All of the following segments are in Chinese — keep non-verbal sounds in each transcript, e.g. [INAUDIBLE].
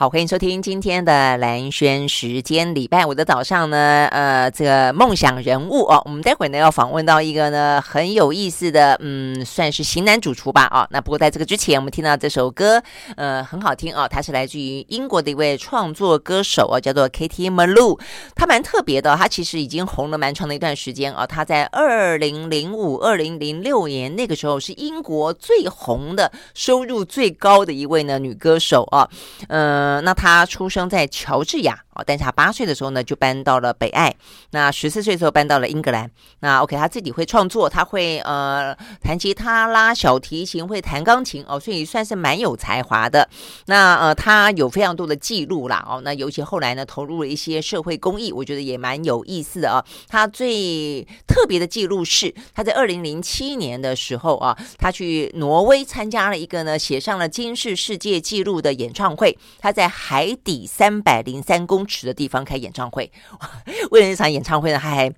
好，欢迎收听今天的兰轩时间。礼拜五的早上呢，呃，这个梦想人物哦，我们待会呢要访问到一个呢很有意思的，嗯，算是型男主厨吧，啊、哦，那不过在这个之前，我们听到这首歌，呃，很好听啊，它、是来自于英国的一位创作歌手、哦，叫做 Katie Melua，他蛮特别的，他其实已经红了蛮长的一段时间啊，他、哦、在二零零五、二零零六年那个时候是英国最红的、收入最高的一位呢女歌手啊，嗯、呃，那他出生在乔治亚。但是他八岁的时候呢，就搬到了北爱。那十四岁的时候搬到了英格兰。那 OK，他自己会创作，他会呃弹吉他、拉小提琴，会弹钢琴哦，所以算是蛮有才华的。那呃，他有非常多的记录啦哦。那尤其后来呢，投入了一些社会公益，我觉得也蛮有意思的啊。他最特别的记录是，他在二零零七年的时候啊，他去挪威参加了一个呢，写上了金世世界纪录的演唱会。他在海底三百零三公池的地方开演唱会，[LAUGHS] 为了那场演唱会呢，他还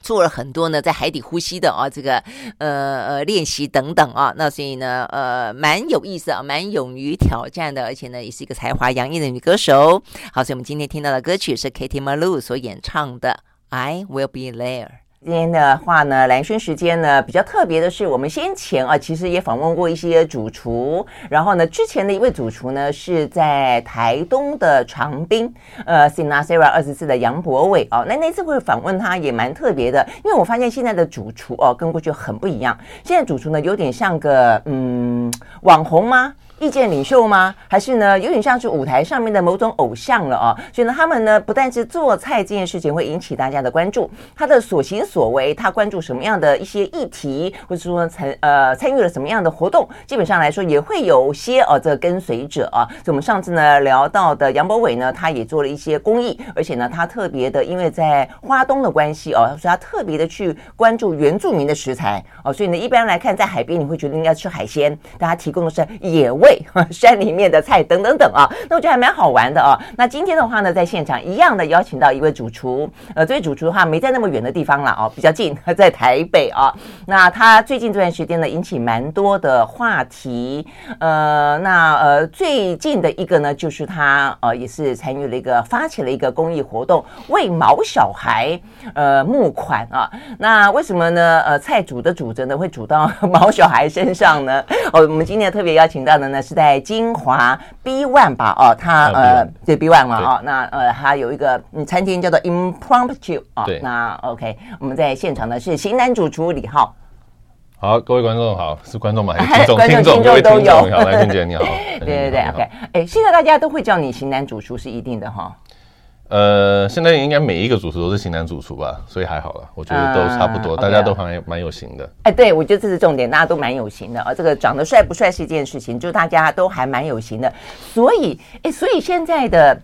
做了很多呢，在海底呼吸的啊，这个呃呃练习等等啊，那所以呢，呃，蛮有意思啊，蛮勇于挑战的，而且呢，也是一个才华洋溢的女歌手。好，所以我们今天听到的歌曲是 Katie Melua 所演唱的《I Will Be There》。今天的话呢，蓝轩时间呢比较特别的是，我们先前啊其实也访问过一些主厨，然后呢之前的一位主厨呢是在台东的长滨，呃，Sinasera 二十四的杨博伟哦，那那次会访问他也蛮特别的，因为我发现现在的主厨哦跟过去很不一样，现在主厨呢有点像个嗯网红吗？意见领袖吗？还是呢，有点像是舞台上面的某种偶像了哦。所以呢，他们呢，不但是做菜这件事情会引起大家的关注，他的所行所为，他关注什么样的一些议题，或者说参呃参与了什么样的活动，基本上来说也会有些哦这跟随者啊。所以我们上次呢聊到的杨博伟呢，他也做了一些公益，而且呢，他特别的，因为在花东的关系哦，所以他特别的去关注原住民的食材哦。所以呢，一般来看，在海边你会觉得应该吃海鲜，但他提供的是野味。[LAUGHS] 山里面的菜等等等啊，那我觉得还蛮好玩的啊。那今天的话呢，在现场一样的邀请到一位主厨，呃，这位主厨的话没在那么远的地方了哦，比较近，[LAUGHS] 在台北啊。那他最近这段时间呢，引起蛮多的话题。呃，那呃，最近的一个呢，就是他呃，也是参与了一个发起了一个公益活动，为毛小孩呃募款啊。那为什么呢？呃，菜煮的煮着呢，会煮到 [LAUGHS] 毛小孩身上呢？哦，我们今天特别邀请到的呢。是在金华 B One 吧？哦，他呃，对 B One 嘛，哦，那呃，他有一个嗯餐厅叫做 Impromptu 哦，那 OK，我们在现场的是型男主厨李浩。好，各位观众好，是观众吗？还是听众？[LAUGHS] 听众都有。好，来，俊姐 [LAUGHS] 你好。对对对，OK，哎，现在大家都会叫你型男主厨是一定的哈。呃，现在应该每一个主厨都是型男主厨吧，所以还好了，我觉得都差不多，uh. 大家都还蛮有型的。哎，对，我觉得这是重点，大家都蛮有型的啊。这个长得帅不帅是一件事情，就大家都还蛮有型的。所以，哎，所以现在的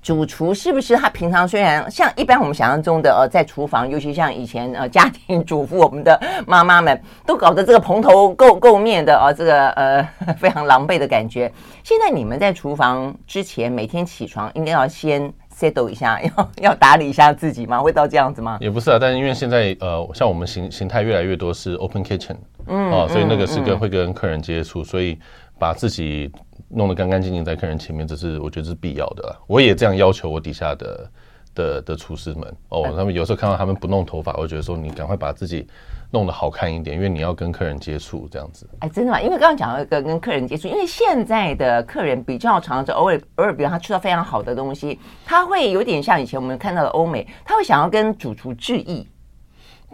主厨是不是他平常虽然像一般我们想象中的呃，在厨房，尤其像以前呃家庭主妇，我们的妈妈们都搞得这个蓬头垢 [LAUGHS] 垢面的啊，这个呃非常狼狈的感觉。现在你们在厨房之前每天起床应该要先。Settle 一下，[LAUGHS] 要要打理一下自己吗？会到这样子吗？也不是啊，但是因为现在呃，像我们形形态越来越多是 open kitchen，嗯，哦，所以那个是跟、嗯、会跟客人接触，所以把自己弄得干干净净在客人前面，这是我觉得是必要的。我也这样要求我底下的的的厨师们哦，他们有时候看到他们不弄头发，我觉得说你赶快把自己。弄得好看一点，因为你要跟客人接触这样子。哎，真的吗？因为刚刚讲到一个跟客人接触，因为现在的客人比较常，是偶尔偶尔，比如他吃到非常好的东西，他会有点像以前我们看到的欧美，他会想要跟主厨致意，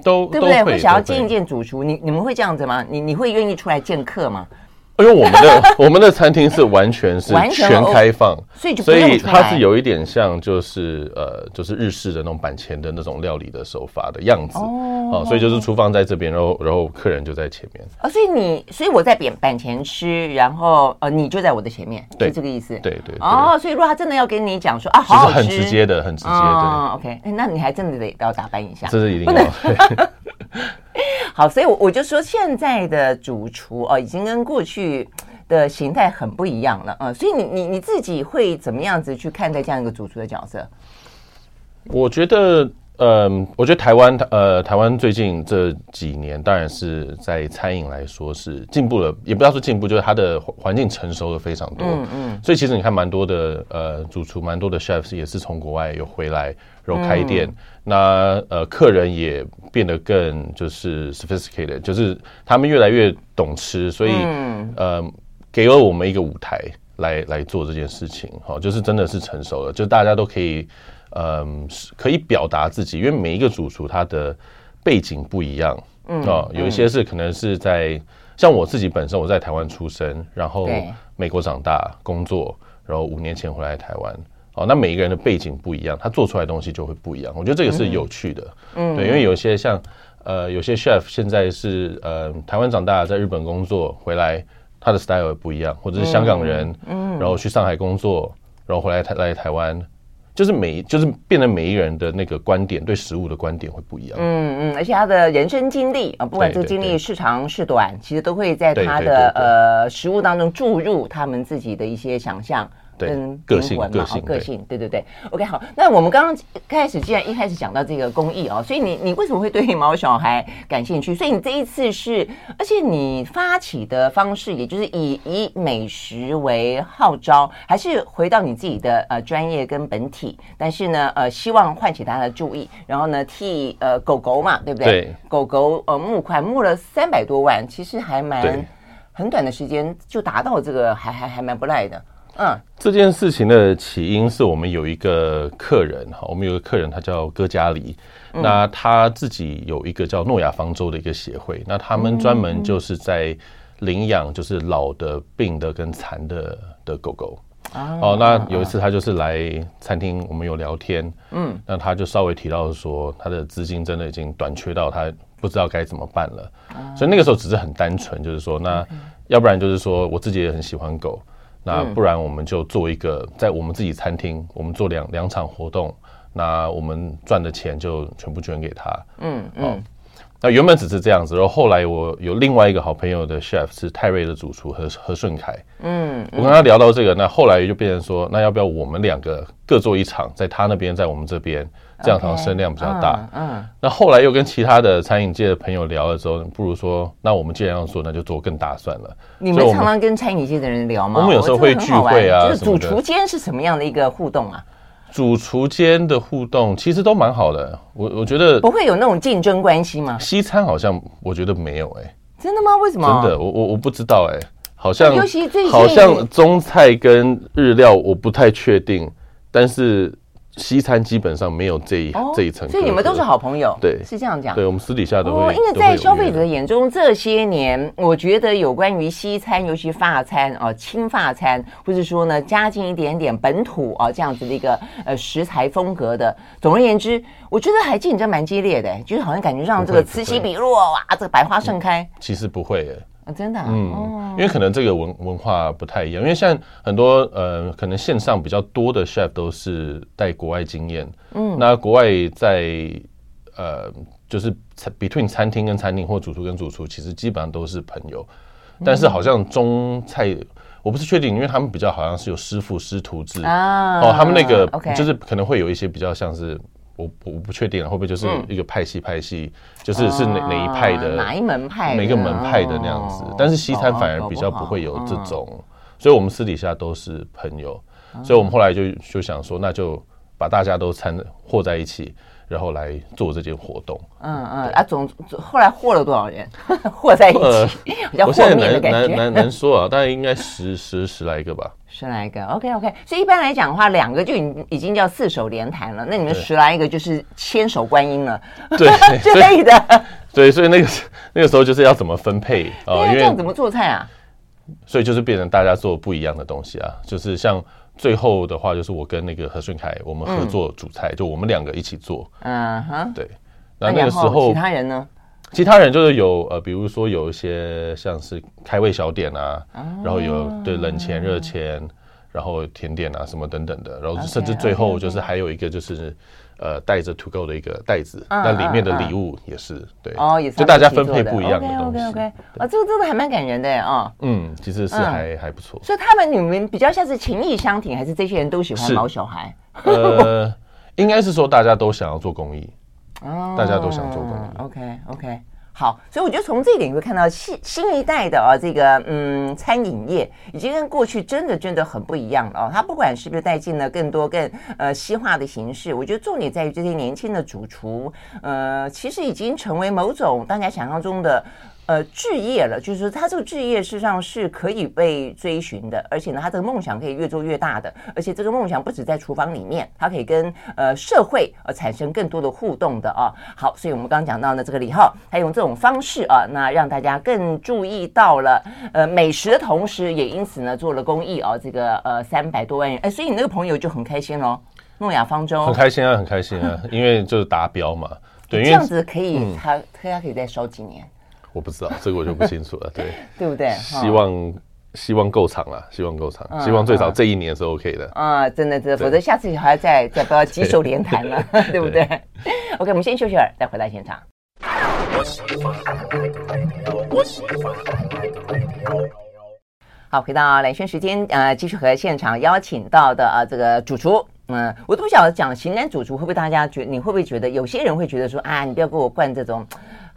都对不对？会，会想要见一见主厨。你你们会这样子吗？你你会愿意出来见客吗？因为我们的 [LAUGHS] 我们的餐厅是完全是全开放，所以所以它是有一点像就是呃就是日式的那种板前的那种料理的手法的样子。哦，所以就是厨房在这边，然后然后客人就在前面。啊，所以你所以我在板板前吃，然后呃你就在我的前面，是这个意思，对对哦，所以如果他真的要跟你讲说啊，好好吃，很直接的，很直接的，OK，那你还真的得要打扮一下，这是一定要。[LAUGHS] [LAUGHS] 好，所以，我我就说，现在的主厨哦，已经跟过去的形态很不一样了啊。所以你，你你你自己会怎么样子去看待这样一个主厨的角色？我觉得，嗯，我觉得台湾呃，台湾最近这几年，当然是在餐饮来说是进步了，也不要说进步，就是它的环境成熟了非常多。嗯嗯。所以其实你看，蛮多的呃主厨，蛮多的 chefs 也是从国外有回来，然后开店。嗯、那呃，客人也变得更就是 sophisticated，就是他们越来越懂吃，所以、嗯、呃，给了我们一个舞台来来做这件事情。好，就是真的是成熟了，就大家都可以。嗯，可以表达自己，因为每一个主厨他的背景不一样，嗯，哦，有一些是可能是在、嗯、像我自己本身，我在台湾出生，然后美国长大工作，然后五年前回来台湾，哦，那每一个人的背景不一样，他做出来的东西就会不一样。我觉得这个是有趣的，嗯，对，因为有一些像呃，有些 chef 现在是呃台湾长大，在日本工作回来，他的 style 也不一样，或者是香港人，嗯，然后去上海工作，然后回来台来台湾。就是每就是变得每一个人的那个观点，对食物的观点会不一样。嗯嗯，而且他的人生经历啊，不管这个经历是长是短，其实都会在他的呃食物当中注入他们自己的一些想象。跟个性嘛，个性，个性，对对对。OK，好，那我们刚刚开始，既然一开始讲到这个公益哦，所以你你为什么会对毛小孩感兴趣？所以你这一次是，而且你发起的方式，也就是以以美食为号召，还是回到你自己的呃专业跟本体？但是呢，呃，希望唤起大家的注意，然后呢，替呃狗狗嘛，对不对？对。狗狗呃募款募了三百多万，其实还蛮很短的时间就达到这个，还还还蛮不赖的。嗯，这件事情的起因是我们有一个客人哈，我们有一个客人，他叫戈嘉黎，那他自己有一个叫诺亚方舟的一个协会，那他们专门就是在领养就是老的、病的跟残的的狗狗。哦，那有一次他就是来餐厅，我们有聊天，嗯，那他就稍微提到说，他的资金真的已经短缺到他不知道该怎么办了，所以那个时候只是很单纯，就是说，那要不然就是说我自己也很喜欢狗。那不然我们就做一个，在我们自己餐厅，我们做两两场活动，那我们赚的钱就全部捐给他。嗯嗯。那原本只是这样子，然后后来我有另外一个好朋友的 chef 是泰瑞的主厨何何顺凯。嗯。我跟他聊到这个，那后来就变成说，那要不要我们两个各做一场，在他那边，在我们这边。这样好像声量比较大。嗯，嗯，那后来又跟其他的餐饮界的朋友聊了之后，不如说，那我们既然要做，那就做更大算了。你们常常跟餐饮界的人聊吗？我们有时候会聚会啊，就是主厨间是什么样的一个互动啊？主厨间的互动其实都蛮好的，我我觉得不会有那种竞争关系吗？西餐好像我觉得没有哎、欸，真的吗？为什么？真的，我我我不知道哎、欸，好像尤其最近好像中菜跟日料我不太确定，但是。西餐基本上没有这一、哦、这一层，所以你们都是好朋友，对，是这样讲。对，我们私底下都会。哦，因为在消费者的眼中，这些年我觉得有关于西餐，尤其法餐啊、轻法餐，或者说呢加进一点点本土啊这样子的一个呃食材风格的，总而言之，我觉得还竞争蛮激烈的，就是好像感觉上这个此起彼落哇，这个百花盛开。其实不会耶。真的，嗯，因为可能这个文文化不太一样，因为现在很多呃，可能线上比较多的 chef 都是带国外经验，嗯，那国外在呃，就是 between 餐厅跟餐厅或主厨跟主厨，其实基本上都是朋友，但是好像中菜，我不是确定，因为他们比较好像是有师傅师徒制。啊，哦，他们那个就是可能会有一些比较像是。我我不确定了，会不会就是一个派系派系，就是是哪哪一派的哪一门派，每个门派的那样子。但是西餐反而比较不会有这种，所以我们私底下都是朋友，所以我们后来就就想说，那就把大家都掺和在一起。然后来做这件活动，嗯嗯啊，总后来和了多少人？[LAUGHS] 和在一起，呃、[LAUGHS] 比较和面的感觉。难难难说啊，[LAUGHS] 大概应该十十十来个吧。十来个，OK OK。所以一般来讲的话，两个就已已经叫四手联弹了。那你们十来一个就是千手观音了，对之类的。对，所以那个那个时候就是要怎么分配啊？因为这样怎么做菜啊？所以就是变成大家做不一样的东西啊，就是像。最后的话就是我跟那个何顺凯，我们合作主菜，就我们两个一起做。嗯哼，对。那那个时候，其他人呢？其他人就是有呃，比如说有一些像是开胃小点啊，然后有对冷钱、热钱，然后甜点啊什么等等的，然后甚至最后就是还有一个就是。呃，带着 to go 的一个袋子，那里面的礼物也是对哦，也是就大家分配不一样的东西。OK OK，啊，这个真的还蛮感人的哦。嗯，其实是还还不错。所以他们你们比较像是情谊相挺，还是这些人都喜欢毛小孩？呃，应该是说大家都想要做公益哦，大家都想做公益。OK OK。好，所以我觉得从这一点你会看到新新一代的啊，这个嗯餐饮业已经跟过去真的真的很不一样了哦。它不管是不是带进了更多更呃西化的形式，我觉得重点在于这些年轻的主厨，呃，其实已经成为某种大家想象中的。呃，置业了，就是说他这个置业事实上是可以被追寻的，而且呢，他这个梦想可以越做越大的，而且这个梦想不止在厨房里面，他可以跟呃社会呃产生更多的互动的啊。好，所以我们刚刚讲到呢，这个李浩他用这种方式啊，那让大家更注意到了呃美食的同时，也因此呢做了公益啊，这个呃三百多万元，哎，所以你那个朋友就很开心喽，诺亚方舟很开心啊，很开心啊，因为就是达标嘛，对，这样子可以，嗯、他他可以再烧几年。我不知道这个我就不清楚了，[LAUGHS] 对对不对？希望希望够长了，希望够长，希望最少这一年是 OK 的啊！真的，真的，否则下次还要再再不要几手连弹了，对 [LAUGHS] 不对？[LAUGHS] OK，我们先休息会儿，再回到现场。好，回到蓝轩时间，呃，继续和现场邀请到的啊，这个主厨，嗯，我都不晓得讲型男主厨会不会大家觉，你会不会觉得有些人会觉得说啊，你不要给我灌这种。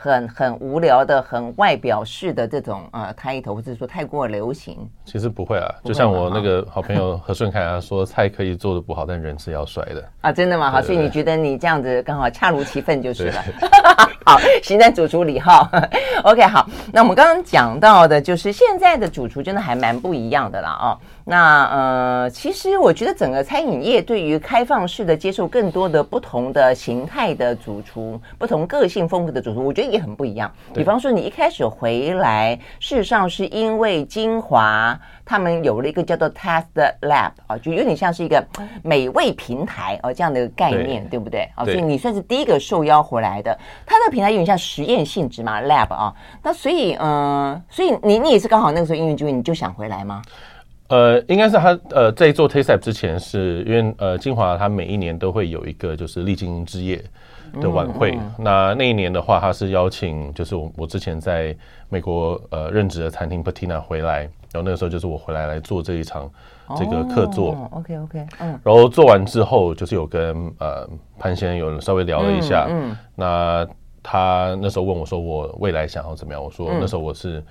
很很无聊的、很外表式的这种呃开头，或者说太过流行。其实不会啊，就像我那个好朋友 [LAUGHS] 何顺凯啊说，菜可以做的不好，但人是要帅的啊，真的吗？好，所以你觉得你这样子刚好恰如其分就是了。[LAUGHS] 好，行在主厨李浩，[LAUGHS] OK，好，那我们刚刚讲到的就是现在的主厨真的还蛮不一样的啦哦。那呃，其实我觉得整个餐饮业对于开放式的接受更多的不同的形态的主厨，不同个性风格的主厨，我觉得也很不一样。比方说，你一开始回来，事实上是因为金华他们有了一个叫做 Test Lab 啊，就有点像是一个美味平台啊这样的概念，对，对不对？啊，所以你算是第一个受邀回来的。它的平台有点像实验性质嘛，Lab 啊。那所以嗯、呃，所以你你也是刚好那个时候因缘机会，你就想回来吗？呃，应该是他呃，在做 Taste Lab 之前是，是因为呃，金华他每一年都会有一个就是励精之夜的晚会。嗯嗯、那那一年的话，他是邀请就是我我之前在美国呃任职的餐厅 Patina 回来，然后那个时候就是我回来来做这一场这个客座。哦、OK OK，嗯。然后做完之后，就是有跟呃潘先生有稍微聊了一下。嗯。嗯那他那时候问我说，我未来想要怎么样？我说那时候我是。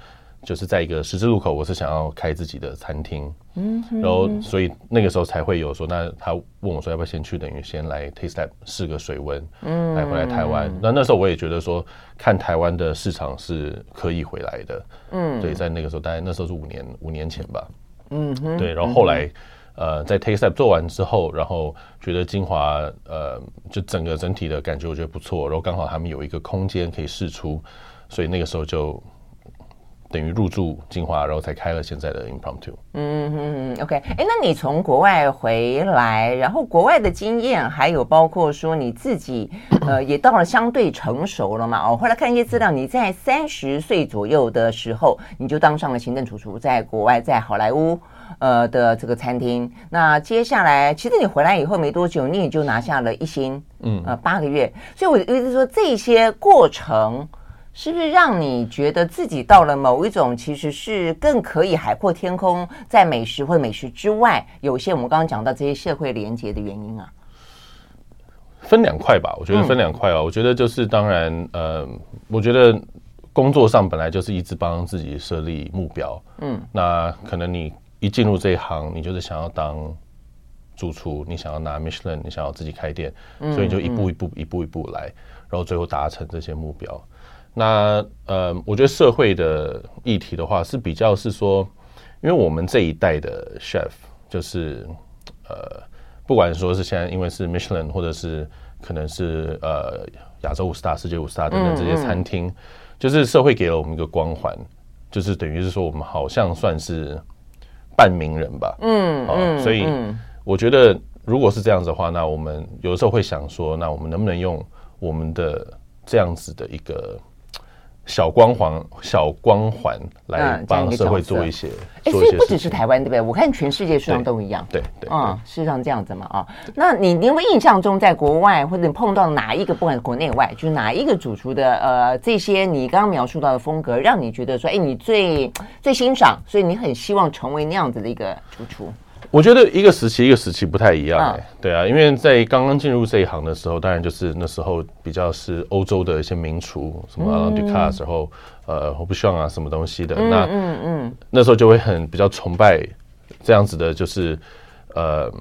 嗯就是在一个十字路口，我是想要开自己的餐厅，嗯，然后所以那个时候才会有说，那他问我说要不要先去，等于先来 Taste Lab 试个水温，嗯，来回来台湾。那那时候我也觉得说，看台湾的市场是可以回来的，嗯，对，在那个时候，大概那时候是五年五年前吧，嗯，对，然后后来呃，在 Taste Lab 做完之后，然后觉得金华呃，就整个整体的感觉我觉得不错，然后刚好他们有一个空间可以试出，所以那个时候就。等于入驻金华，然后才开了现在的 Impromptu。嗯嗯嗯，OK。哎，那你从国外回来，然后国外的经验，还有包括说你自己，呃，也到了相对成熟了嘛？哦，后来看一些资料，你在三十岁左右的时候，你就当上了行政主厨，在国外，在好莱坞，呃的这个餐厅。那接下来，其实你回来以后没多久，你也就拿下了一星，嗯，呃，八个月。所以我意思是说，这些过程。是不是让你觉得自己到了某一种，其实是更可以海阔天空，在美食或美食之外，有些我们刚刚讲到这些社会连接的原因啊？分两块吧，我觉得分两块啊。我觉得就是当然，呃，我觉得工作上本来就是一直帮自己设立目标，嗯，那可能你一进入这一行，你就是想要当主厨，你想要拿 Michelin，你想要自己开店，所以就一步一步一步一步来，然后最后达成这些目标。那呃，我觉得社会的议题的话是比较是说，因为我们这一代的 chef 就是呃，不管说是现在因为是 Michelin 或者是可能是呃亚洲五十大、世界五十大等等这些餐厅，嗯嗯、就是社会给了我们一个光环，就是等于是说我们好像算是半名人吧。嗯，好、嗯，所以我觉得如果是这样子的话，那我们有的时候会想说，那我们能不能用我们的这样子的一个。小光环，小光环来帮社会做一些。哎、嗯，所以不只是台湾，对不对？我看全世界实际上都一样。对对，嗯，事实上这样子嘛啊。那你你有没有印象中，在国外或者你碰到哪一个，不管国内外，就是哪一个主厨的呃这些你刚刚描述到的风格，让你觉得说，哎，你最最欣赏，所以你很希望成为那样子的一个主厨？我觉得一个时期一个时期不太一样哎、欸，嗯、对啊，因为在刚刚进入这一行的时候，当然就是那时候比较是欧洲的一些名厨，什么 Alain Ducasse 时候，呃，我不希望啊，什么东西的，嗯、那嗯嗯，那时候就会很比较崇拜这样子的，就是呃，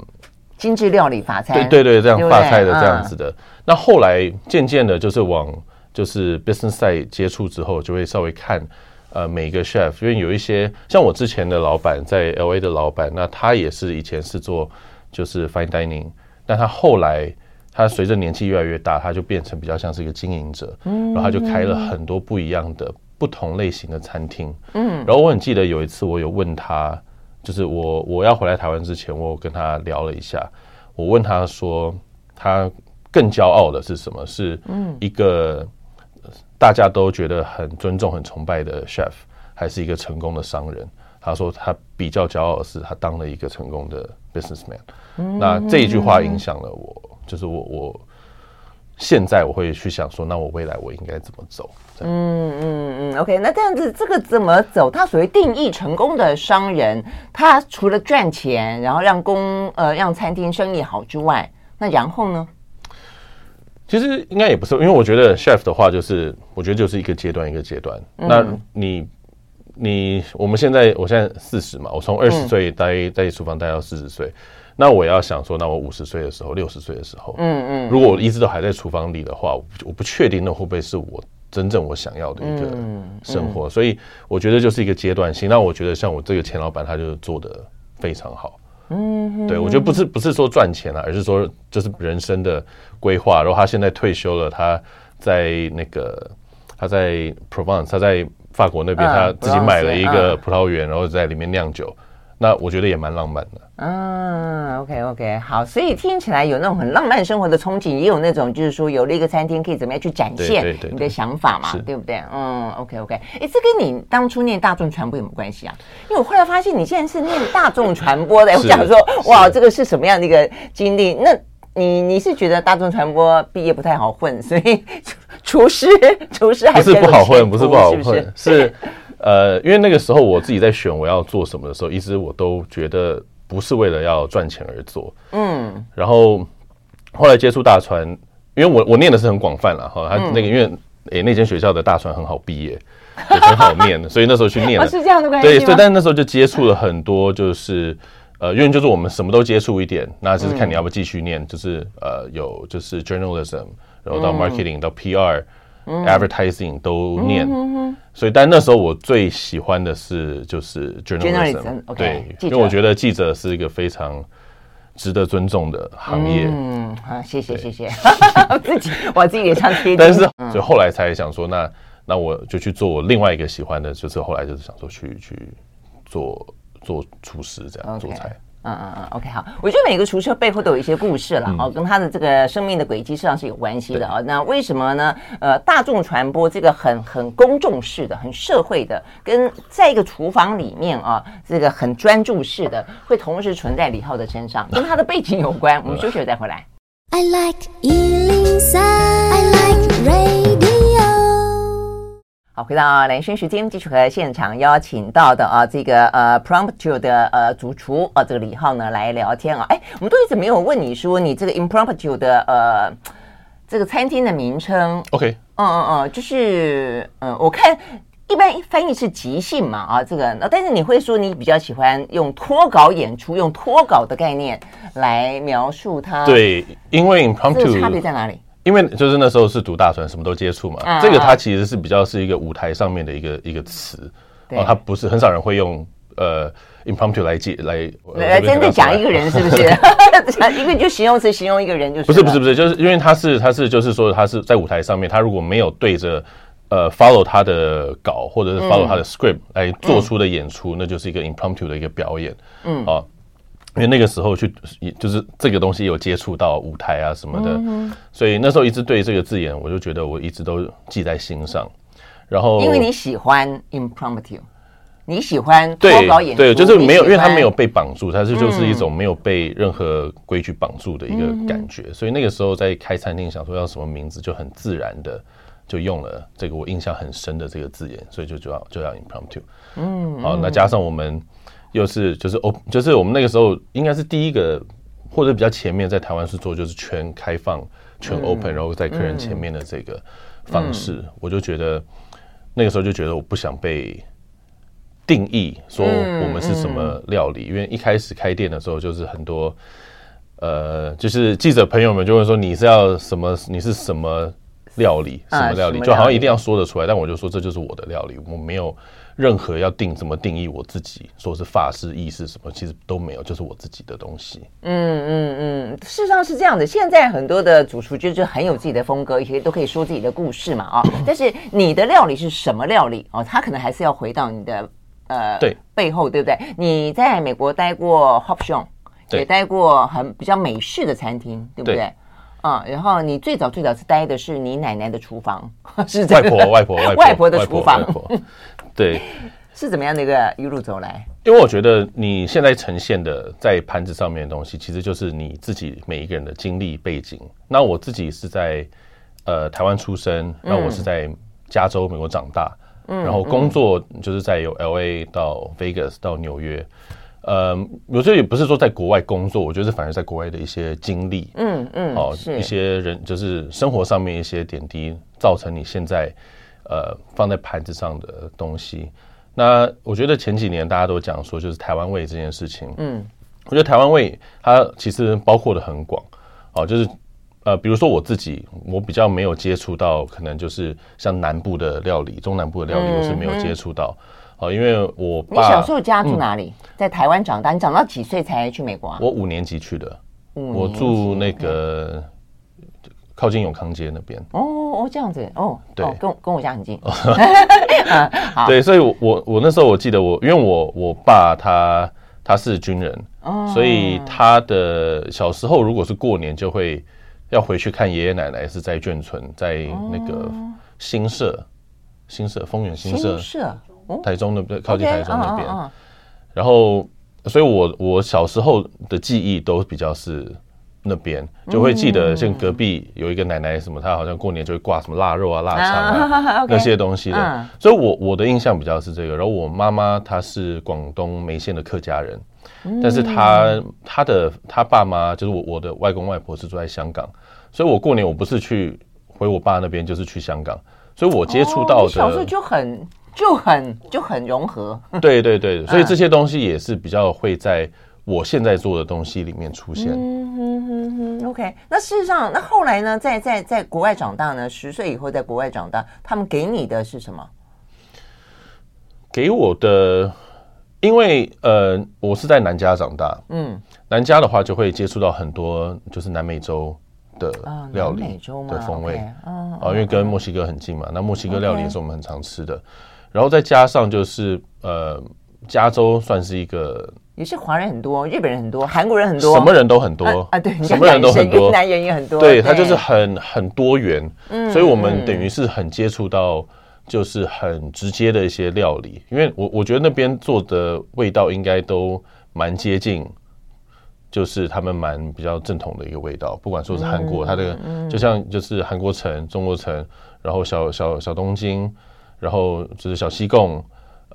精致料理法菜，对对对，这样法菜的这样子的。嗯、那后来渐渐的，就是往就是 business side 接触之后，就会稍微看。呃，每一个 chef，因为有一些像我之前的老板，在 LA 的老板，那他也是以前是做就是 fine dining，但他后来他随着年纪越来越大，他就变成比较像是一个经营者，然后他就开了很多不一样的不同类型的餐厅。嗯，然后我很记得有一次我有问他，就是我我要回来台湾之前，我跟他聊了一下，我问他说，他更骄傲的是什么？是一个。大家都觉得很尊重、很崇拜的 chef，还是一个成功的商人。他说他比较骄傲的是他当了一个成功的 businessman。那这一句话影响了我，就是我我现在我会去想说，那我未来我应该怎么走？嗯嗯嗯，OK，那这样子这个怎么走？他所谓定义成功的商人，他除了赚钱，然后让公呃让餐厅生意好之外，那然后呢？其实应该也不是，因为我觉得 chef 的话，就是我觉得就是一个阶段一个阶段。那你你我们现在我现在四十嘛，我从二十岁待在厨房待到四十岁，那我要想说，那我五十岁的时候，六十岁的时候，嗯嗯，如果我一直都还在厨房里的话，我不确定那会不会是我真正我想要的一个生活。所以我觉得就是一个阶段性。那我觉得像我这个前老板，他就做的非常好。嗯，对，我觉得不是不是说赚钱啊，而是说就是人生的规划。然后他现在退休了，他在那个他在 Provence，他在法国那边，他自己买了一个葡萄园，然后在里面酿酒。那我觉得也蛮浪漫的。嗯，OK OK，好，所以听起来有那种很浪漫生活的憧憬，也有那种就是说有了一个餐厅可以怎么样去展现你的想法嘛，对不对？嗯，OK OK，哎，这跟你当初念大众传播有没有关系啊？因为我后来发现你现在是念大众传播的，[LAUGHS] 我想说哇，这个是什么样的一个经历？那你你是觉得大众传播毕业不太好混，所以 [LAUGHS] 厨师厨师还是不好混，不是不好混，是。呃，因为那个时候我自己在选我要做什么的时候，一直我都觉得不是为了要赚钱而做。嗯，然后后来接触大船，因为我我念的是很广泛了哈，他那个因为诶那间学校的大船很好毕业，也很好念，所以那时候去念了。是这样的关系。对，所以但是那时候就接触了很多，就是呃，因为就是我们什么都接触一点，那就是看你要不要继续念，就是呃有就是 journalism，然后到 marketing 到 PR。Advertising 都念，所以但那时候我最喜欢的是就是 journalism，对，因为我觉得记者是一个非常值得尊重的行业。嗯，好，谢谢谢谢，[LAUGHS] 自己我自己也想贴。但是所以后来才想说，那那我就去做我另外一个喜欢的，就是后来就是想说去去做做厨师这样做菜。嗯嗯嗯，OK，好，我觉得每个厨师背后都有一些故事了哦，跟他的这个生命的轨迹实际上是有关系的啊。那为什么呢？呃，大众传播这个很很公众式的、很社会的，跟在一个厨房里面啊，这个很专注式的，会同时存在李浩的身上，跟他的背景有关。我们休息了再回来。I like 103, 回到蓝轩时间，继续和现场邀请到的啊，这个呃，Impromptu 的呃主厨啊，这个李浩呢来聊天啊。哎，我们都一直没有问你说你这个 Impromptu 的呃这个餐厅的名称。OK，嗯嗯嗯，就是嗯，我看一般翻译是即兴嘛啊，这个，但是你会说你比较喜欢用脱稿演出，用脱稿的概念来描述它。对，因为 Impromptu 差别在哪里？因为就是那时候是读大专，什么都接触嘛。啊、这个它其实是比较是一个舞台上面的一个一个词，对哦，它不是很少人会用呃 impromptu 来解来来真的讲一个人是不是？[LAUGHS] 一个就形容词形容一个人就是不是不是不是，就是因为他是他是就是说他是在舞台上面，他如果没有对着呃 follow 他的稿或者是 follow 他的 script 来做出的演出，嗯、那就是一个 impromptu 的一个表演，嗯啊。因为那个时候去，就是这个东西有接触到舞台啊什么的，嗯、所以那时候一直对这个字眼，我就觉得我一直都记在心上。然后，因为你喜欢 impromptu，你喜欢脱稿演出，对，对，就是没有，因为它没有被绑住，它是就是一种没有被任何规矩绑住的一个感觉。嗯、所以那个时候在开餐厅，想说要什么名字，就很自然的就用了这个我印象很深的这个字眼，所以就就要就要 impromptu。嗯，好，那加上我们。又是就是哦，就是我们那个时候应该是第一个或者比较前面在台湾是做就是全开放、全 open，、嗯、然后在客人前面的这个方式，嗯、我就觉得那个时候就觉得我不想被定义说我们是什么料理，因为一开始开店的时候就是很多呃，就是记者朋友们就会说你是要什么，你是什么料理，什么料理，就好像一定要说得出来，但我就说这就是我的料理，我没有。任何要定怎么定义我自己，说是法式、意式什么，其实都没有，就是我自己的东西。嗯嗯嗯，事实上是这样的。现在很多的主厨就是很有自己的风格，也都可以说自己的故事嘛啊、哦。[CLEARS THROAT] 但是你的料理是什么料理哦？他可能还是要回到你的呃对背后，对不对？你在美国待过 Hopshon，也待过很比较美式的餐厅，对不对？对啊、嗯，然后你最早最早是待的是你奶奶的厨房，[LAUGHS] 是这个、外婆外婆 [LAUGHS] 外婆的厨房。对，[LAUGHS] 是怎么样的一个一路走来？因为我觉得你现在呈现的在盘子上面的东西，其实就是你自己每一个人的经历背景。那我自己是在呃台湾出生，然后我是在加州美国长大，嗯，然后工作就是在有 LA 到 Vegas 到纽约。呃，有时候也不是说在国外工作，我觉得是反而在国外的一些经历，嗯嗯，哦，一些人就是生活上面一些点滴，造成你现在。呃，放在盘子上的东西，那我觉得前几年大家都讲说，就是台湾味这件事情。嗯，我觉得台湾味它其实包括的很广，哦，就是呃，比如说我自己，我比较没有接触到，可能就是像南部的料理、中南部的料理，我是没有接触到。哦，因为我爸，你小时候家住哪里？在台湾长大，你长到几岁才去美国啊？我五年级去的，我住那个。靠近永康街那边。哦哦，这样子哦，对，跟跟我家很近。[LAUGHS] [LAUGHS] 对，所以我，我我那时候我记得我，因为我我爸他他是军人，所以他的小时候如果是过年，就会要回去看爷爷奶奶，是在眷村，在那个新社新社丰原新社，台中那边靠近台中那边。然后，所以我我小时候的记忆都比较是。那边就会记得，像隔壁有一个奶奶什么，她好像过年就会挂什么腊肉啊、腊肠啊 [LAUGHS] 那些东西的。所以，我我的印象比较是这个。然后，我妈妈她是广东梅县的客家人，但是她她的她爸妈就是我我的外公外婆是住在香港，所以我过年我不是去回我爸那边，就是去香港。所以我接触到的小时候就很就很就很融合。对对对，所以这些东西也是比较会在。我现在做的东西里面出现。，OK。那事实上，那后来呢？在在在国外长大呢？十岁以后在国外长大，他们给你的是什么？给我的，因为呃，我是在南加长大。嗯，南加的话就会接触到很多就是南美洲的料理的风味。啊，因为跟墨西哥很近嘛，那墨西哥料理也是我们很常吃的。然后再加上就是呃，加州算是一个。也是华人很多，日本人很多，韩国人很多，什么人都很多啊，啊！对，什么人都很多，越南人也很多。对，他就是很很多元，嗯，所以我们等于是很接触到，就是很直接的一些料理。因为我我觉得那边做的味道应该都蛮接近，就是他们蛮比较正统的一个味道。不管说是韩国，它的就像就是韩国城、中国城，然后小小小东京，然后就是小西贡。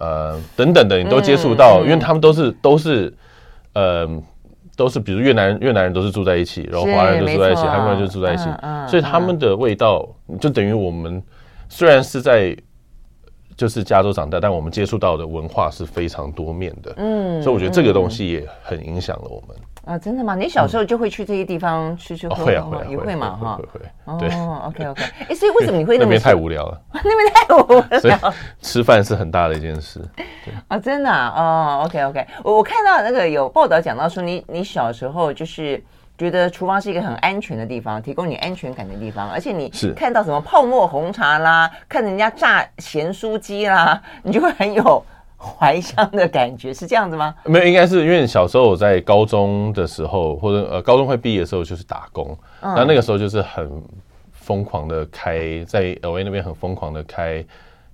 呃，等等的，你都接触到，因为他们都是都是，呃，都是，比如越南越南人都是住在一起，然后华人就住在一起，韩国人就住在一起，所以他们的味道就等于我们虽然是在就是加州长大，但我们接触到的文化是非常多面的，嗯，所以我觉得这个东西也很影响了我们。啊，真的吗？你小时候就会去这些地方吃吃喝喝？也会嘛，哈。会会。对。哦，OK OK。哎，所以为什么你会那边太无聊了？[LAUGHS] 那边太无聊。所以吃饭是很大的一件事。啊，真的啊。哦，OK OK。我我看到那个有报道讲到说，你你小时候就是觉得厨房是一个很安全的地方，提供你安全感的地方，而且你看到什么泡沫红茶啦，看人家炸咸酥鸡啦，你就会很有。怀乡的感觉是这样子吗？没有，应该是因为小时候我在高中的时候，或者呃高中快毕业的时候，就是打工。那、嗯、那个时候就是很疯狂的开，在 LA 那边很疯狂的开，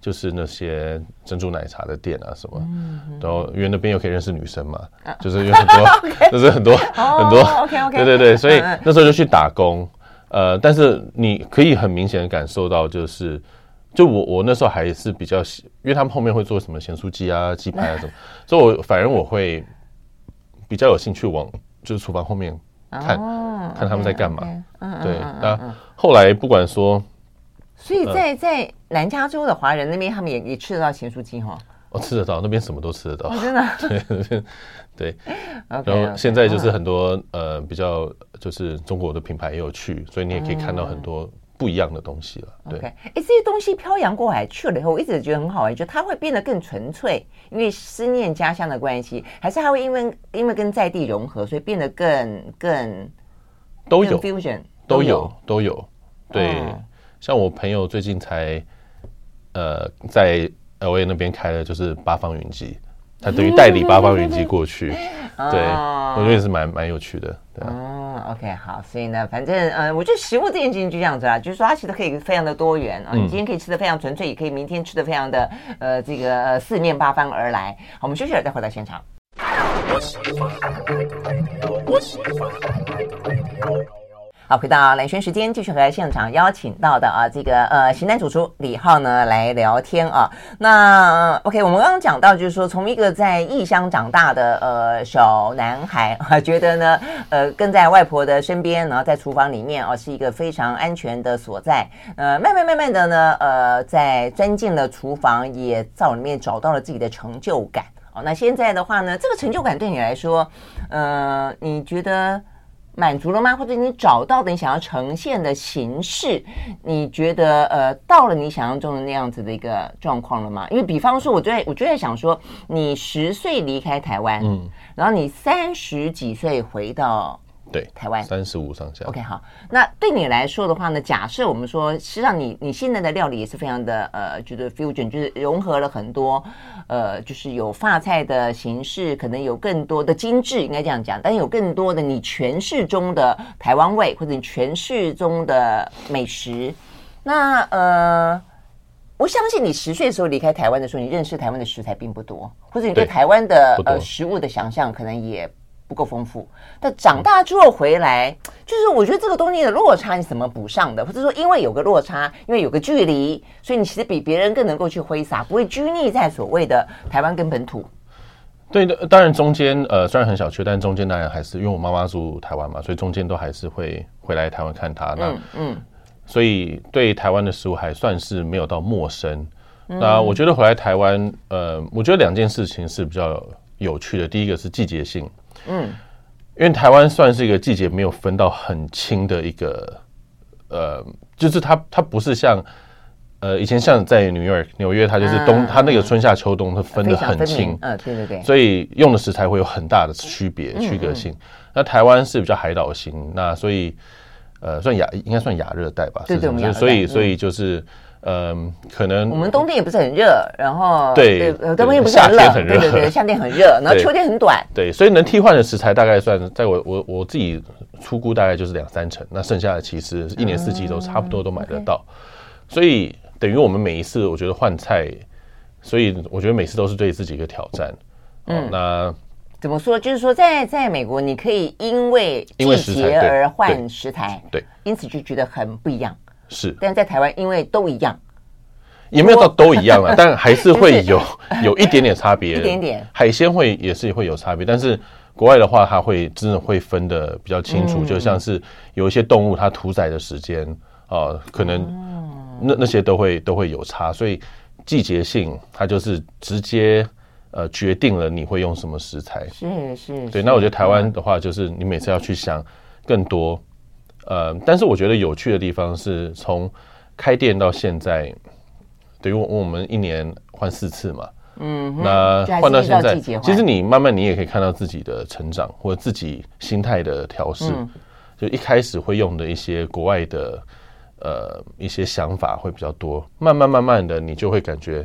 就是那些珍珠奶茶的店啊什么。然后因为那边又可以认识女生嘛，啊、就是有很多，[LAUGHS] 就是很多很多。对对对，所以那时候就去打工。呃，但是你可以很明显的感受到，就是就我我那时候还是比较喜，因为他们后面会做什么咸酥鸡啊、鸡排啊什么，[LAUGHS] 所以我反而我会比较有兴趣往就是厨房后面看，哦、看他们在干嘛。对，那后来不管说，所以在在南加州的华人那边，他们也也吃得到咸酥鸡哈。我、哦、吃得到，那边什么都吃得到，哦、真的。对 [LAUGHS] 对，[LAUGHS] 然后现在就是很多.呃比较就是中国的品牌也有去，所以你也可以看到很多不一样的东西了。对，哎、okay.，这些东西漂洋过海去了以后，我一直觉得很好玩，就它会变得更纯粹，因为思念家乡的关系，还是它会因为因为跟在地融合，所以变得更更都有 fusion 都有都有。对、哦，像我朋友最近才呃在。L A 那边开的就是八方云集，他等于代理八方云集过去，对，我觉得也是蛮蛮有趣的，对啊。嗯，OK，好，所以呢，反正呃，我觉得食物这件事情就这样子啦，就是说它其实可以非常的多元啊，你今天可以吃的非常纯粹，也可以明天吃的非常的呃这个呃四面八方而来。好，我们休息了再回到现场。好，回到蓝轩时间，继续和现场邀请到的啊，这个呃，型男主厨李浩呢来聊天啊。那 OK，我们刚刚讲到，就是说从一个在异乡长大的呃小男孩啊，觉得呢呃跟在外婆的身边，然后在厨房里面啊是一个非常安全的所在。呃，慢慢慢慢的呢，呃，在钻进了厨房，也在里面找到了自己的成就感。哦，那现在的话呢，这个成就感对你来说，呃，你觉得？满足了吗？或者你找到的你想要呈现的形式，你觉得呃到了你想象中的那样子的一个状况了吗？因为比方说，我就在我就在想说，你十岁离开台湾，嗯，然后你三十几岁回到。对，台湾三十五上下。OK，好，那对你来说的话呢？假设我们说，实际上你你现在的料理也是非常的呃，就是 fusion，就是融合了很多呃，就是有发菜的形式，可能有更多的精致，应该这样讲，但有更多的你诠释中的台湾味，或者你诠释中的美食。那呃，我相信你十岁的时候离开台湾的时候，你认识台湾的食材并不多，或者你对台湾的呃食物的想象可能也。不够丰富，但长大之后回来，嗯，就是我觉得这个东西的落差你怎么补上的？或者说，因为有个落差，因为有个距离，所以你其实比别人更能够去挥洒，不会拘泥在所谓的台湾跟本土。对的，当然中间呃虽然很小缺，但中间当然还是因为我妈妈住台湾嘛，所以中间都还是会回来台湾看她。那嗯，嗯，所以对台湾的食物还算是没有到陌生。嗯，那我觉得回来台湾，呃，我觉得两件事情是比较有趣的。第一个是季节性。嗯，因为台湾算是一个季节没有分到很清的一个，呃，就是它它不是像，呃，以前像在纽约纽约，它就是冬，它那个春夏秋冬它分得很清，嗯，对对对，所以用的食材会有很大的区别区隔性。那台湾是比较海岛型，那所以呃，算亚应该算亚热带吧，对对，对，所以所以就是。嗯，可能我们冬天也不是很热，然后对，冬天不是很冷，对对对，夏天很热，然后秋天很短，对，所以能替换的食材大概算，在我我我自己初估大概就是两三成，那剩下的其实一年四季都差不多都买得到，所以等于我们每一次我觉得换菜，所以我觉得每次都是对自己一个挑战。嗯，那怎么说？就是说在在美国，你可以因为季节而换食材，对，因此就觉得很不一样。是，但在台湾，因为都一样，也没有到都一样了，[LAUGHS] 但还是会有有一点点差别，一点点。海鲜会也是会有差别，但是国外的话，它会真的会分的比较清楚，就像是有一些动物它屠宰的时间啊，可能那那些都会都会有差，所以季节性它就是直接呃决定了你会用什么食材。是是，对。那我觉得台湾的话，就是你每次要去想更多。呃，但是我觉得有趣的地方是从开店到现在，等于我我们一年换四次嘛，嗯，那换到现在，其实你慢慢你也可以看到自己的成长或者自己心态的调试，就一开始会用的一些国外的呃一些想法会比较多，慢慢慢慢的你就会感觉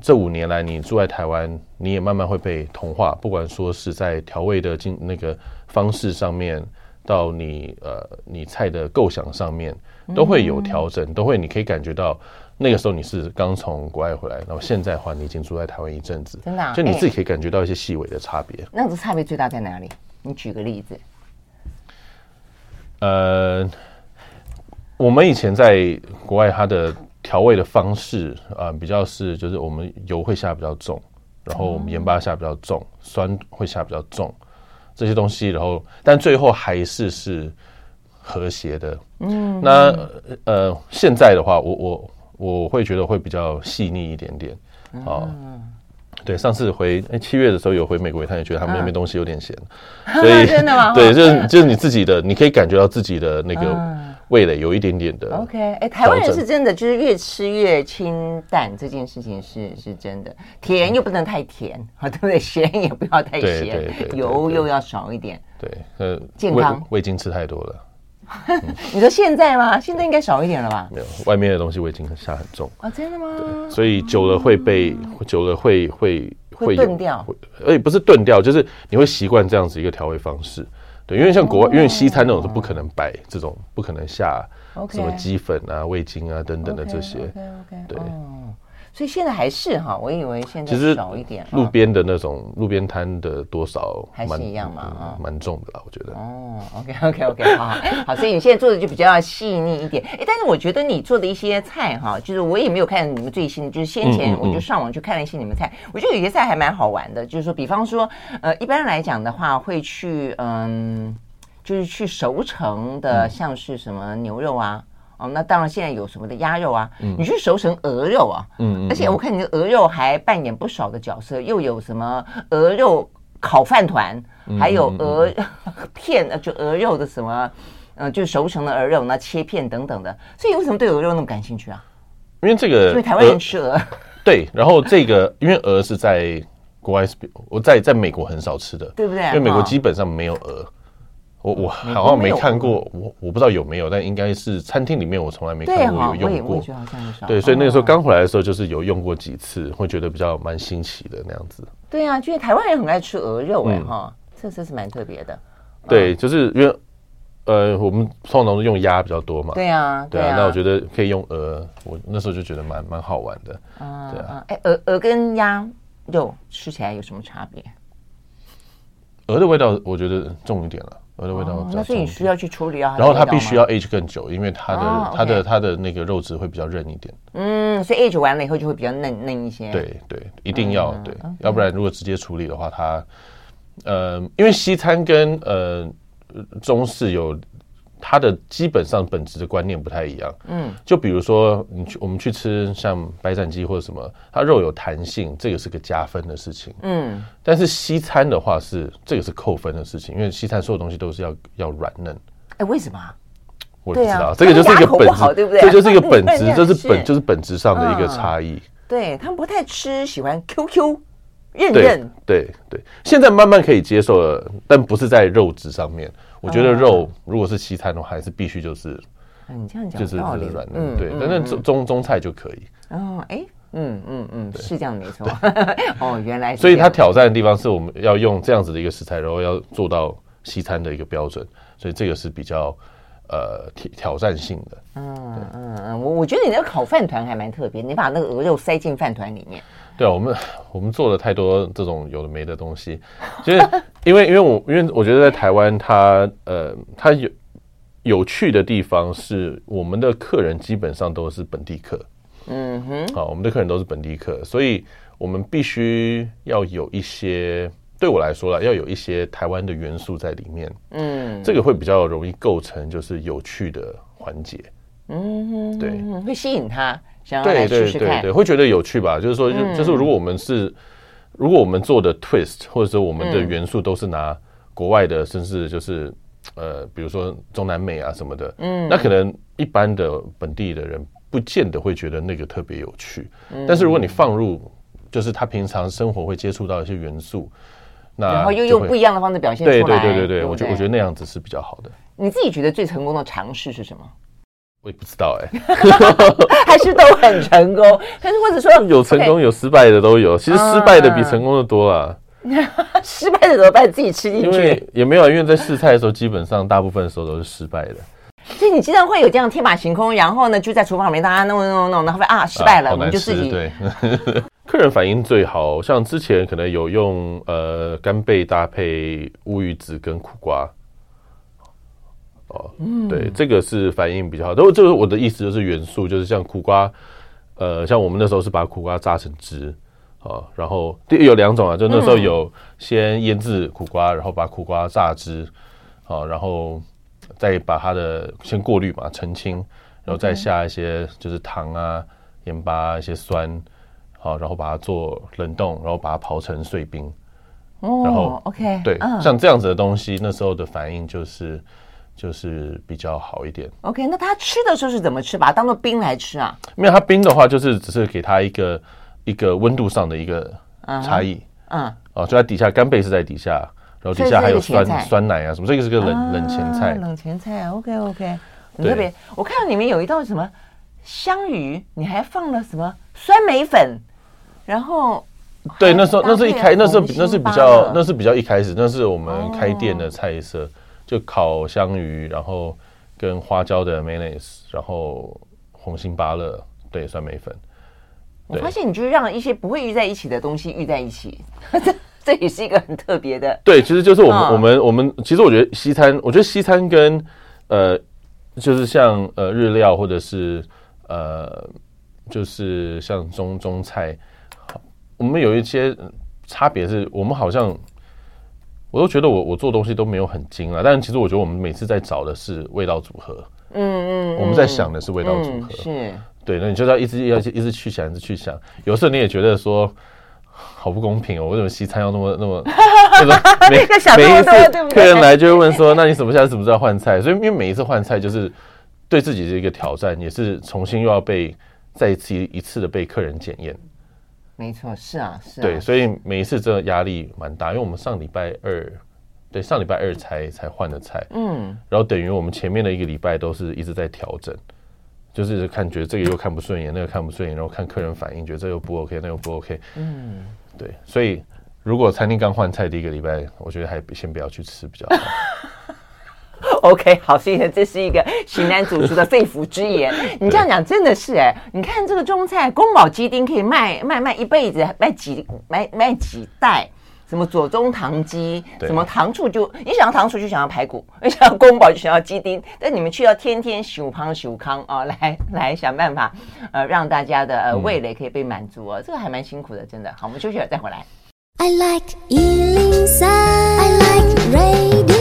这五年来你住在台湾，你也慢慢会被同化，不管说是在调味的进那个方式上面。到你呃，你菜的构想上面都会有调整，都会你可以感觉到那个时候你是刚从国外回来，然后现在的话你已经住在台湾一阵子，真的，就你自己可以感觉到一些细微的差别。那个差别最大在哪里？你举个例子。呃，我们以前在国外，它的调味的方式啊、呃，比较是就是我们油会下比较重，然后我们盐巴下比较重，酸会下比较重这些东西，然后但最后还是是和谐的。嗯，那呃现在的话，我我我会觉得会比较细腻一点点。啊。对，上次回哎七月的时候有回美国一趟，也觉得他们那边东西有点咸，[LAUGHS] 所以真的吗？对，就是就是你自己的，你可以感觉到自己的那个味蕾有一点点的。OK，哎，台湾人是真的，就是越吃越清淡，这件事情是是真的，甜又不能太甜，啊，[LAUGHS] 对不对？咸也不要太咸，油又要少一点。对，呃，健康味精吃太多了。[LAUGHS] 你说现在吗？现在应该少一点了吧？没有，外面的东西味精下很重啊，真的吗？对，所以久了会被，久了会会会炖掉，而且不是炖掉，就是你会习惯这样子一个调味方式。对，因为像国外，因为西餐那种是不可能摆这种，不可能下什么鸡粉啊、味精啊等等的这些。对。所以现在还是哈，我以为现在少一点。路边的那种路边摊的多少还是一样嘛，啊，蛮重的啦，我觉得。哦，OK [LAUGHS] OK OK，好，好，所以你现在做的就比较细腻一点。哎，但是我觉得你做的一些菜哈，就是我也没有看你们最新的，就是先前我就上网去看了一些你们菜，我觉得有些菜还蛮好玩的。就是说，比方说，呃，一般来讲的话，会去嗯，就是去熟成的，像是什么牛肉啊。哦，那当然，现在有什么的鸭肉啊？嗯、你去熟成鹅肉啊？嗯，嗯，而且我看你的鹅肉还扮演不少的角色，又有什么鹅肉烤饭团，还有鹅片，呃，就鹅肉的什么，呃，就熟成的鹅肉，那切片等等的。所以为什么对鹅肉那么感兴趣啊？因为这个，因为台湾人吃鹅。对，然后这个，因为鹅是在国外是，我在在美国很少吃的，对不对？因为美国基本上没有鹅。我我好像没看过，我我不知道有没有，但应该是餐厅里面我从来没看过有用过。对，所以那个时候刚回来的时候，就是有用过几次，会觉得比较蛮新奇的那样子。对啊，就是台湾人很爱吃鹅肉哎哈，这这是蛮特别的。对，就是因为呃，我们通常都用鸭比较多嘛。对啊，对啊，那我觉得可以用鹅，我那时候就觉得蛮蛮好玩的。啊，对啊，哎，鹅鹅跟鸭肉吃起来有什么差别？鹅的味道我觉得重一点了。鹅的味道，那所以你需要去处理啊。然后它必须要 age 更久，因为它的它的它的那个肉质会比较韧一点。嗯，所以 age 完了以后就会比较嫩嫩一些。对对，一定要对，要不然如果直接处理的话，它呃，因为西餐跟呃中式有。它的基本上本质的观念不太一样，嗯，就比如说你去我们去吃像白斩鸡或者什么，它肉有弹性，这个是个加分的事情，嗯，但是西餐的话是这个是扣分的事情，因为西餐所有东西都是要要软嫩，哎，为什么？我不知道，这个就是一个本质，对不对？这就是一个本质，[LAUGHS] 这是本就是本质上的一个差异。对，他们不太吃，喜欢 QQ 韧韧，对对，现在慢慢可以接受了，但不是在肉质上面。我觉得肉如果是西餐的话，还是必须就是，你这样讲就是软嫩，对，但是中中中菜就可以。哦，哎，嗯嗯嗯，是这样没错。[LAUGHS] 哦，原来。所以它挑战的地方是我们要用这样子的一个食材，然后要做到西餐的一个标准，所以这个是比较呃挑挑战性的。嗯嗯嗯，我我觉得你那个烤饭团还蛮特别，你把那个鹅肉塞进饭团里面。对啊，我们我们做了太多这种有的没的东西，就是因为因为我因为我觉得在台湾，它呃它有有趣的地方是，我们的客人基本上都是本地客，嗯哼，好，我们的客人都是本地客，所以我们必须要有一些，对我来说啦，要有一些台湾的元素在里面，嗯，这个会比较容易构成就是有趣的环节，嗯哼，对，会吸引他。对对对对，会觉得有趣吧？就是说，就就是如果我们是，如果我们做的 twist，或者说我们的元素都是拿国外的，甚至就是呃，比如说中南美啊什么的，嗯，那可能一般的本地的人不见得会觉得那个特别有趣。但是如果你放入，就是他平常生活会接触到一些元素，那然后又用不一样的方式表现出来，对对对对对，我觉我觉得那样子是比较好的。你自己觉得最成功的尝试是什么？我也不知道哎、欸，[LAUGHS] 还是都很成功，但是或者说 [LAUGHS] 有成功有失败的都有，其实失败的比成功的多啊。[LAUGHS] 失败的怎么办？自己吃进去？因为也没有，因为在试菜的时候，基本上大部分的时候都是失败的。所以你经常会有这样天马行空，然后呢就在厨房里面大家弄弄弄，然后啊失败了，我们就自己对。客人反应最好像之前可能有用呃干贝搭配乌鱼子跟苦瓜。哦，嗯，对，这个是反应比较好。然后这个我的意思就是元素，就是像苦瓜，呃，像我们那时候是把苦瓜榨成汁啊，然后有两种啊，就那时候有先腌制苦瓜，然后把苦瓜榨汁啊，然后再把它的先过滤嘛，澄清，然后再下一些就是糖啊、盐巴、一些酸，好，然后把它做冷冻，然后把它刨成碎冰。哦，然后 OK，对，像这样子的东西，那时候的反应就是就是比较好一点。OK，那他吃的时候是怎么吃？把它当做冰来吃啊？没有，它冰的话就是只是给它一个一个温度上的一个差异。嗯，哦，就在底下，干贝是在底下，然后底下还有酸酸奶啊什么，这个是个冷冷前菜。冷前菜，OK OK，很特别。我看到里面有一道什么香鱼，你还放了什么酸梅粉，然后。对，那时候那是一开，那是那是比较，那是比较一开始，那是我们开店的菜色，哦、就烤香鱼，然后跟花椒的 mayonnaise，然后红心芭乐，对，酸梅粉。我发现你就是让一些不会遇在一起的东西遇在一起，这 [LAUGHS] 这也是一个很特别的。对，其实就是我们、哦、我们我们，其实我觉得西餐，我觉得西餐跟呃，就是像呃日料或者是呃，就是像中中菜。我们有一些差别，是我们好像，我都觉得我我做东西都没有很精啊，但是其实我觉得我们每次在找的是味道组合，嗯嗯，我们在想的是味道组合，是，对，那你就要一直要一直去想，一直去想，有时候你也觉得说好不公平哦，为什么西餐要那么那么，[LAUGHS] 那么每每一次客人来就会问说，那你什么下次什么时候换菜？所以因为每一次换菜？就是对自己的一个挑战，也是重新又要被再一次一次的被客人检验。没错，是啊，是啊。对，所以每一次真的压力蛮大，因为我们上礼拜二，对，上礼拜二才才换的菜，嗯，然后等于我们前面的一个礼拜都是一直在调整，就是看觉得这个又看不顺眼，那个看不顺眼，然后看客人反应，觉得这又不 OK，那又不 OK，嗯，对，所以如果餐厅刚换菜第一个礼拜，我觉得还先不要去吃比较好。[LAUGHS] OK，[LAUGHS] 好，所以呢，这是一个型男主厨的肺腑之言。[LAUGHS] 你这样讲真的是哎，你看这个中菜宫保鸡丁可以卖卖卖一辈子，卖几卖卖几代？什么左宗棠鸡，什么糖醋就你想要糖醋就想要排骨，你想要宫保就想要鸡丁，但你们却要天天修康修康啊，来来想办法呃让大家的呃味蕾可以被满足哦，这个还蛮辛苦的，真的。好，我们休息了再回来。I like 103, I like radio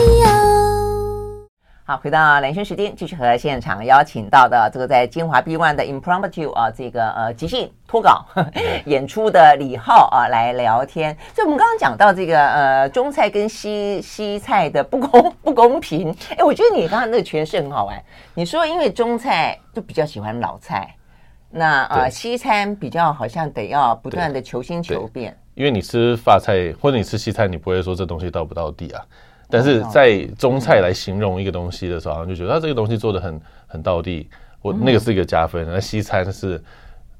好，回到兰萱时间，继续和现场邀请到的这个在金华 B One 的 Impromptu 啊，这个呃即兴脱稿 [LAUGHS] 演出的李浩啊来聊天。所以我们刚刚讲到这个呃中菜跟西西菜的不公 [LAUGHS] 不公平，哎，我觉得你刚刚那个诠释很好玩。你说因为中菜就比较喜欢老菜，那呃西餐比较好像得要不断的求新求变。因为你吃法菜或者你吃西餐，你不会说这东西到不到地啊。但是在中菜来形容一个东西的时候，好像就觉得他这个东西做的很很到地，我那个是一个加分。那西餐是，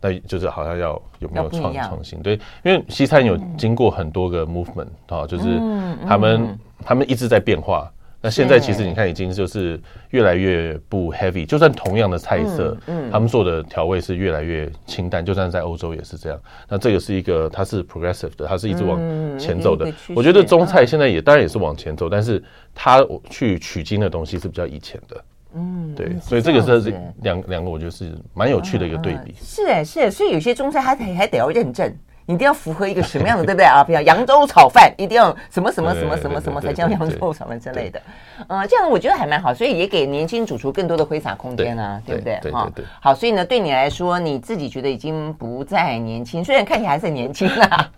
那就是好像要有没有创创新？对，因为西餐有经过很多个 movement 啊，就是他们他们一直在变化。那现在其实你看，已经就是越来越不 heavy，就算同样的菜色，嗯，他们做的调味是越来越清淡，就算在欧洲也是这样。那这个是一个，它是 progressive 的，它是一直往前走的。我觉得中菜现在也当然也是往前走，但是它去取经的东西是比较以前的。嗯，对，所以这个是两两个，我觉得是蛮有趣的一个对比。是哎，是，所以有些中菜还得还得要认证。你一定要符合一个什么样的，对不对啊？比如扬州炒饭，一定要什么什么什么什么什么才叫扬州炒饭之类的。呃，这样我觉得还蛮好，所以也给年轻主厨更多的挥洒空间啊，对不对？哈，好，所以呢，对你来说，你自己觉得已经不再年轻，虽然看起来还是很年轻啊。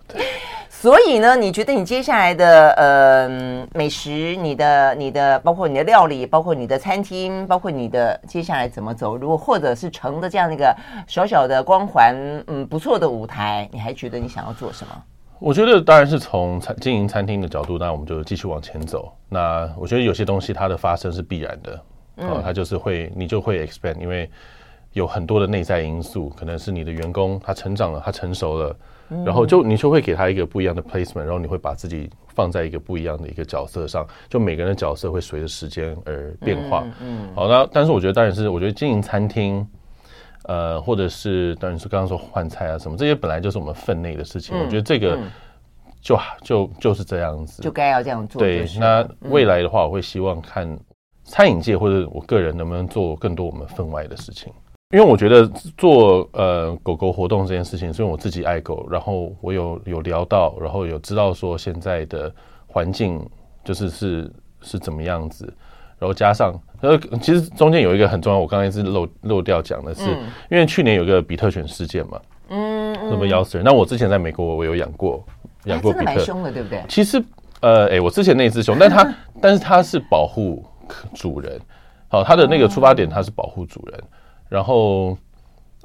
所以呢，你觉得你接下来的呃美食，你的你的包括你的料理，包括你的餐厅，包括你的接下来怎么走？如果或者是成的这样的一个小小的光环，嗯，不错的舞台，你还觉得你想要做什么？我觉得当然是从餐经营餐厅的角度，那我们就继续往前走。那我觉得有些东西它的发生是必然的，嗯，它就是会你就会 expand，因为有很多的内在因素，可能是你的员工他成长了，他成熟了。然后就你就会给他一个不一样的 placement，然后你会把自己放在一个不一样的一个角色上，就每个人的角色会随着时间而变化。嗯，好，那但是我觉得当然是我觉得经营餐厅，呃，或者是当然是刚刚说换菜啊什么，这些本来就是我们分内的事情。我觉得这个就就就是这样子，就该要这样做。对，那未来的话，我会希望看餐饮界或者我个人能不能做更多我们分外的事情。因为我觉得做呃狗狗活动这件事情，是因为我自己爱狗，然后我有有聊到，然后有知道说现在的环境就是是是怎么样子，然后加上呃其实中间有一个很重要，我刚才是漏漏掉讲的是，嗯、因为去年有个比特犬事件嘛，嗯，什么咬死人，那我之前在美国我有养过养过比特，蛮凶的，对不对？其实呃哎，我之前那只熊，但它 [LAUGHS] 但是它是保护主人，好，它的那个出发点它是保护主人。然后，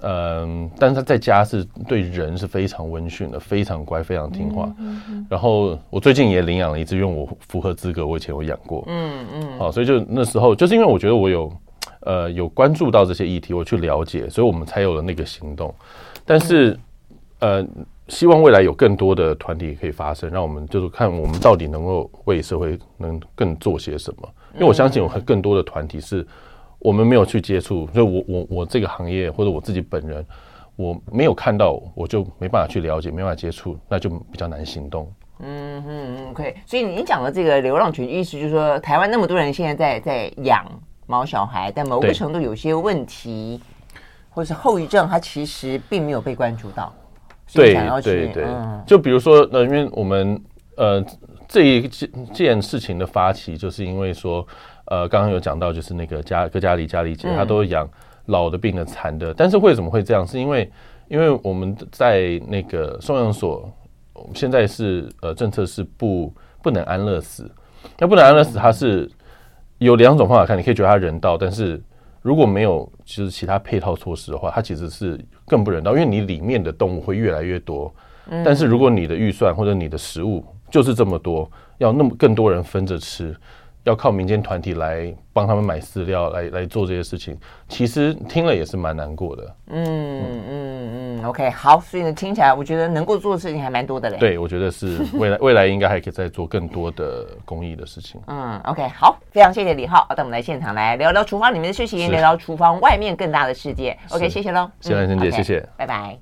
嗯，但是他在家是对人是非常温驯的，非常乖，非常听话。嗯嗯、然后我最近也领养了一只，因为我符合资格，我以前有养过。嗯嗯。好，所以就那时候，就是因为我觉得我有，呃，有关注到这些议题，我去了解，所以我们才有了那个行动。但是，呃，希望未来有更多的团体可以发生，让我们就是看我们到底能够为社会能更做些什么。因为我相信有更多的团体是。我们没有去接触，所以我我我这个行业或者我自己本人，我没有看到，我就没办法去了解，没办法接触，那就比较难行动。嗯嗯嗯，OK。所以你讲的这个流浪犬，意思就是说，台湾那么多人现在在在养毛小孩，但某个程度有些问题或者是后遗症，它其实并没有被关注到。对对对，嗯、就比如说，呃，因为我们呃这一件件事情的发起，就是因为说。呃，刚刚有讲到，就是那个家哥家里家里姐，她都养老的、病的、残的。但是为什么会这样？是因为，因为我们在那个收养所，现在是呃政策是不不能安乐死。那不能安乐死，它是有两种方法看，你可以觉得它人道，但是如果没有就是其他配套措施的话，它其实是更不人道，因为你里面的动物会越来越多。但是如果你的预算或者你的食物就是这么多，要那么更多人分着吃。要靠民间团体来帮他们买饲料，来来做这些事情，其实听了也是蛮难过的。嗯嗯嗯，OK，好，所以呢，听起来我觉得能够做的事情还蛮多的嘞。对，我觉得是未来 [LAUGHS] 未来应该还可以再做更多的公益的事情。嗯，OK，好，非常谢谢李浩，带我们来现场来聊聊厨房里面的事情，聊聊厨房外面更大的世界。OK，谢谢喽，谢谢兰萱姐，谢谢，拜拜。